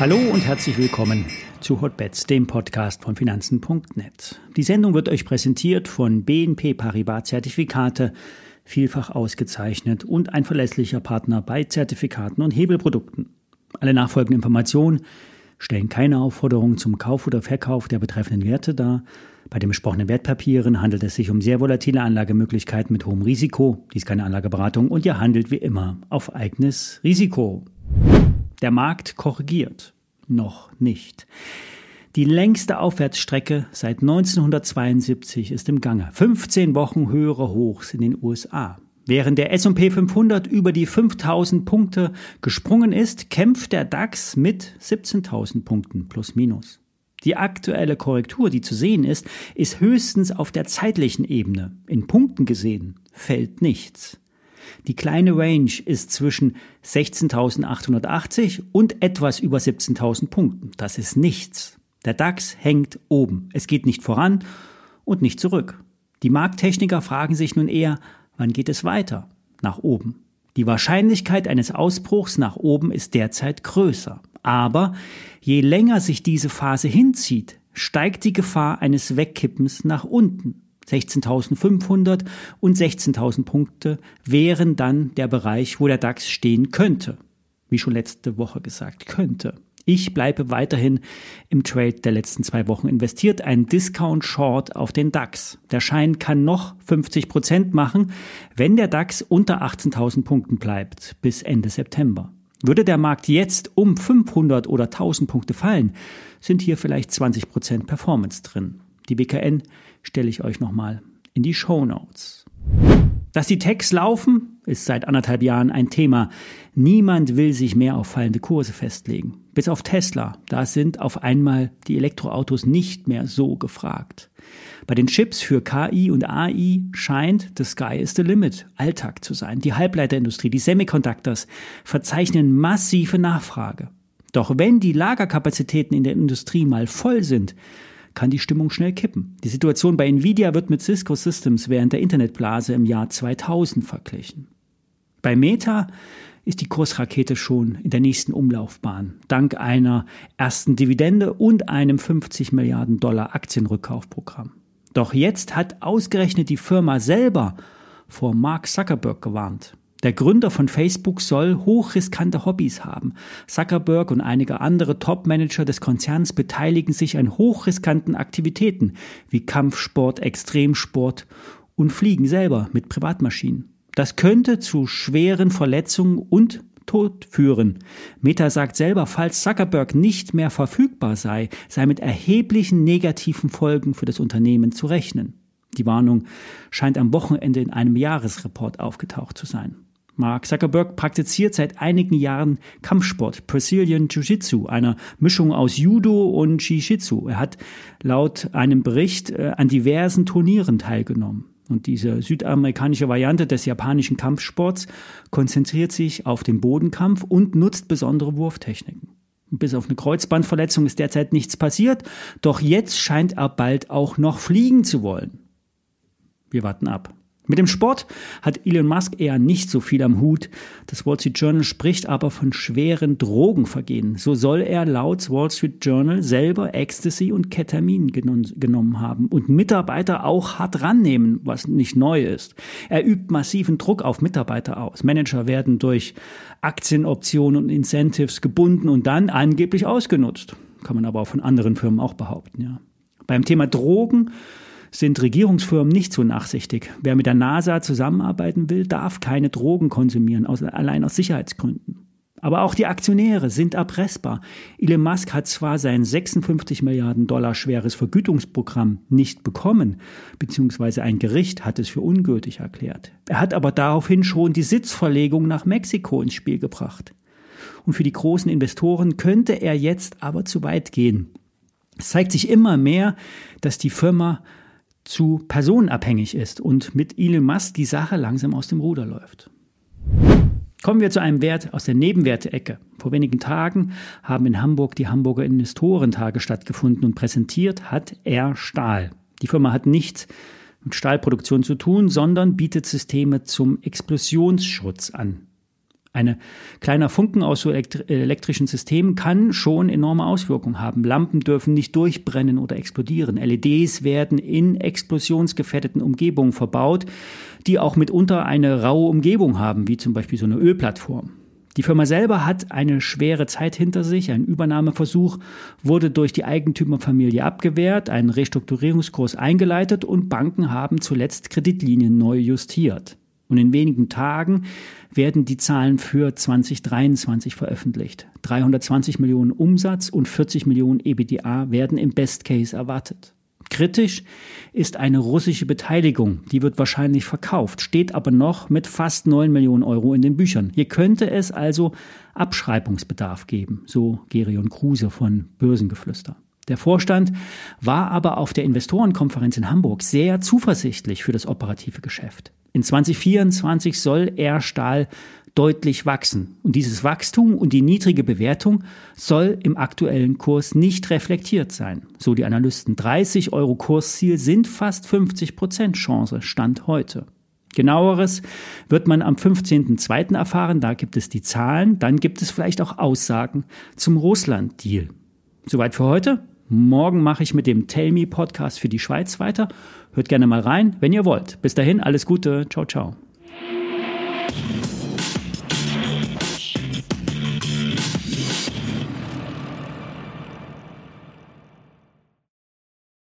Hallo und herzlich willkommen zu Hotbets, dem Podcast von Finanzen.net. Die Sendung wird euch präsentiert von BNP Paribas Zertifikate, vielfach ausgezeichnet und ein verlässlicher Partner bei Zertifikaten und Hebelprodukten. Alle nachfolgenden Informationen stellen keine Aufforderung zum Kauf oder Verkauf der betreffenden Werte dar. Bei den besprochenen Wertpapieren handelt es sich um sehr volatile Anlagemöglichkeiten mit hohem Risiko. Dies ist keine Anlageberatung und ihr handelt wie immer auf eigenes Risiko. Der Markt korrigiert. Noch nicht. Die längste Aufwärtsstrecke seit 1972 ist im Gange. 15 Wochen höhere Hochs in den USA. Während der S&P 500 über die 5000 Punkte gesprungen ist, kämpft der DAX mit 17.000 Punkten plus minus. Die aktuelle Korrektur, die zu sehen ist, ist höchstens auf der zeitlichen Ebene. In Punkten gesehen fällt nichts. Die kleine Range ist zwischen 16.880 und etwas über 17.000 Punkten. Das ist nichts. Der DAX hängt oben. Es geht nicht voran und nicht zurück. Die Markttechniker fragen sich nun eher, wann geht es weiter? Nach oben. Die Wahrscheinlichkeit eines Ausbruchs nach oben ist derzeit größer. Aber je länger sich diese Phase hinzieht, steigt die Gefahr eines Wegkippens nach unten. 16.500 und 16.000 Punkte wären dann der Bereich, wo der DAX stehen könnte. Wie schon letzte Woche gesagt, könnte. Ich bleibe weiterhin im Trade der letzten zwei Wochen investiert. Ein Discount Short auf den DAX. Der Schein kann noch 50 Prozent machen, wenn der DAX unter 18.000 Punkten bleibt bis Ende September. Würde der Markt jetzt um 500 oder 1000 Punkte fallen, sind hier vielleicht 20 Prozent Performance drin. Die BKN stelle ich euch nochmal in die Show Notes. Dass die Techs laufen, ist seit anderthalb Jahren ein Thema. Niemand will sich mehr auf fallende Kurse festlegen. Bis auf Tesla. Da sind auf einmal die Elektroautos nicht mehr so gefragt. Bei den Chips für KI und AI scheint the sky is the limit Alltag zu sein. Die Halbleiterindustrie, die Semiconductors verzeichnen massive Nachfrage. Doch wenn die Lagerkapazitäten in der Industrie mal voll sind, kann die Stimmung schnell kippen. Die Situation bei Nvidia wird mit Cisco Systems während der Internetblase im Jahr 2000 verglichen. Bei Meta ist die Kursrakete schon in der nächsten Umlaufbahn, dank einer ersten Dividende und einem 50 Milliarden Dollar Aktienrückkaufprogramm. Doch jetzt hat ausgerechnet die Firma selber vor Mark Zuckerberg gewarnt. Der Gründer von Facebook soll hochriskante Hobbys haben. Zuckerberg und einige andere Top-Manager des Konzerns beteiligen sich an hochriskanten Aktivitäten wie Kampfsport, Extremsport und Fliegen selber mit Privatmaschinen. Das könnte zu schweren Verletzungen und Tod führen. Meta sagt selber, falls Zuckerberg nicht mehr verfügbar sei, sei mit erheblichen negativen Folgen für das Unternehmen zu rechnen. Die Warnung scheint am Wochenende in einem Jahresreport aufgetaucht zu sein. Mark Zuckerberg praktiziert seit einigen Jahren Kampfsport, Brazilian Jiu-Jitsu, einer Mischung aus Judo und Jiu-Jitsu. Er hat laut einem Bericht äh, an diversen Turnieren teilgenommen. Und diese südamerikanische Variante des japanischen Kampfsports konzentriert sich auf den Bodenkampf und nutzt besondere Wurftechniken. Bis auf eine Kreuzbandverletzung ist derzeit nichts passiert, doch jetzt scheint er bald auch noch fliegen zu wollen. Wir warten ab. Mit dem Sport hat Elon Musk eher nicht so viel am Hut. Das Wall Street Journal spricht aber von schweren Drogenvergehen. So soll er laut Wall Street Journal selber Ecstasy und Ketamin genommen haben und Mitarbeiter auch hart rannehmen, was nicht neu ist. Er übt massiven Druck auf Mitarbeiter aus. Manager werden durch Aktienoptionen und Incentives gebunden und dann angeblich ausgenutzt. Kann man aber auch von anderen Firmen auch behaupten, ja. Beim Thema Drogen sind Regierungsfirmen nicht so nachsichtig. Wer mit der NASA zusammenarbeiten will, darf keine Drogen konsumieren, allein aus Sicherheitsgründen. Aber auch die Aktionäre sind erpressbar. Elon Musk hat zwar sein 56 Milliarden Dollar schweres Vergütungsprogramm nicht bekommen, beziehungsweise ein Gericht hat es für ungültig erklärt. Er hat aber daraufhin schon die Sitzverlegung nach Mexiko ins Spiel gebracht. Und für die großen Investoren könnte er jetzt aber zu weit gehen. Es zeigt sich immer mehr, dass die Firma zu personenabhängig ist und mit Elon Musk die Sache langsam aus dem Ruder läuft. Kommen wir zu einem Wert aus der Nebenwertecke. Vor wenigen Tagen haben in Hamburg die Hamburger Investorentage stattgefunden und präsentiert hat er Stahl. Die Firma hat nicht mit Stahlproduktion zu tun, sondern bietet Systeme zum Explosionsschutz an. Ein kleiner Funken aus so elektrischen Systemen kann schon enorme Auswirkungen haben. Lampen dürfen nicht durchbrennen oder explodieren. LEDs werden in explosionsgefährdeten Umgebungen verbaut, die auch mitunter eine raue Umgebung haben, wie zum Beispiel so eine Ölplattform. Die Firma selber hat eine schwere Zeit hinter sich. Ein Übernahmeversuch wurde durch die Eigentümerfamilie abgewehrt, ein Restrukturierungskurs eingeleitet und Banken haben zuletzt Kreditlinien neu justiert. Und in wenigen Tagen werden die Zahlen für 2023 veröffentlicht. 320 Millionen Umsatz und 40 Millionen EBDA werden im Best Case erwartet. Kritisch ist eine russische Beteiligung, die wird wahrscheinlich verkauft, steht aber noch mit fast 9 Millionen Euro in den Büchern. Hier könnte es also Abschreibungsbedarf geben, so Gerion Kruse von Börsengeflüster. Der Vorstand war aber auf der Investorenkonferenz in Hamburg sehr zuversichtlich für das operative Geschäft. In 2024 soll Airstahl deutlich wachsen. Und dieses Wachstum und die niedrige Bewertung soll im aktuellen Kurs nicht reflektiert sein. So die Analysten. 30 Euro Kursziel sind fast 50 Prozent Chance, Stand heute. Genaueres wird man am 15.02. erfahren, da gibt es die Zahlen, dann gibt es vielleicht auch Aussagen zum Russland-Deal. Soweit für heute. Morgen mache ich mit dem Tell Me Podcast für die Schweiz weiter. Hört gerne mal rein, wenn ihr wollt. Bis dahin, alles Gute. Ciao, ciao.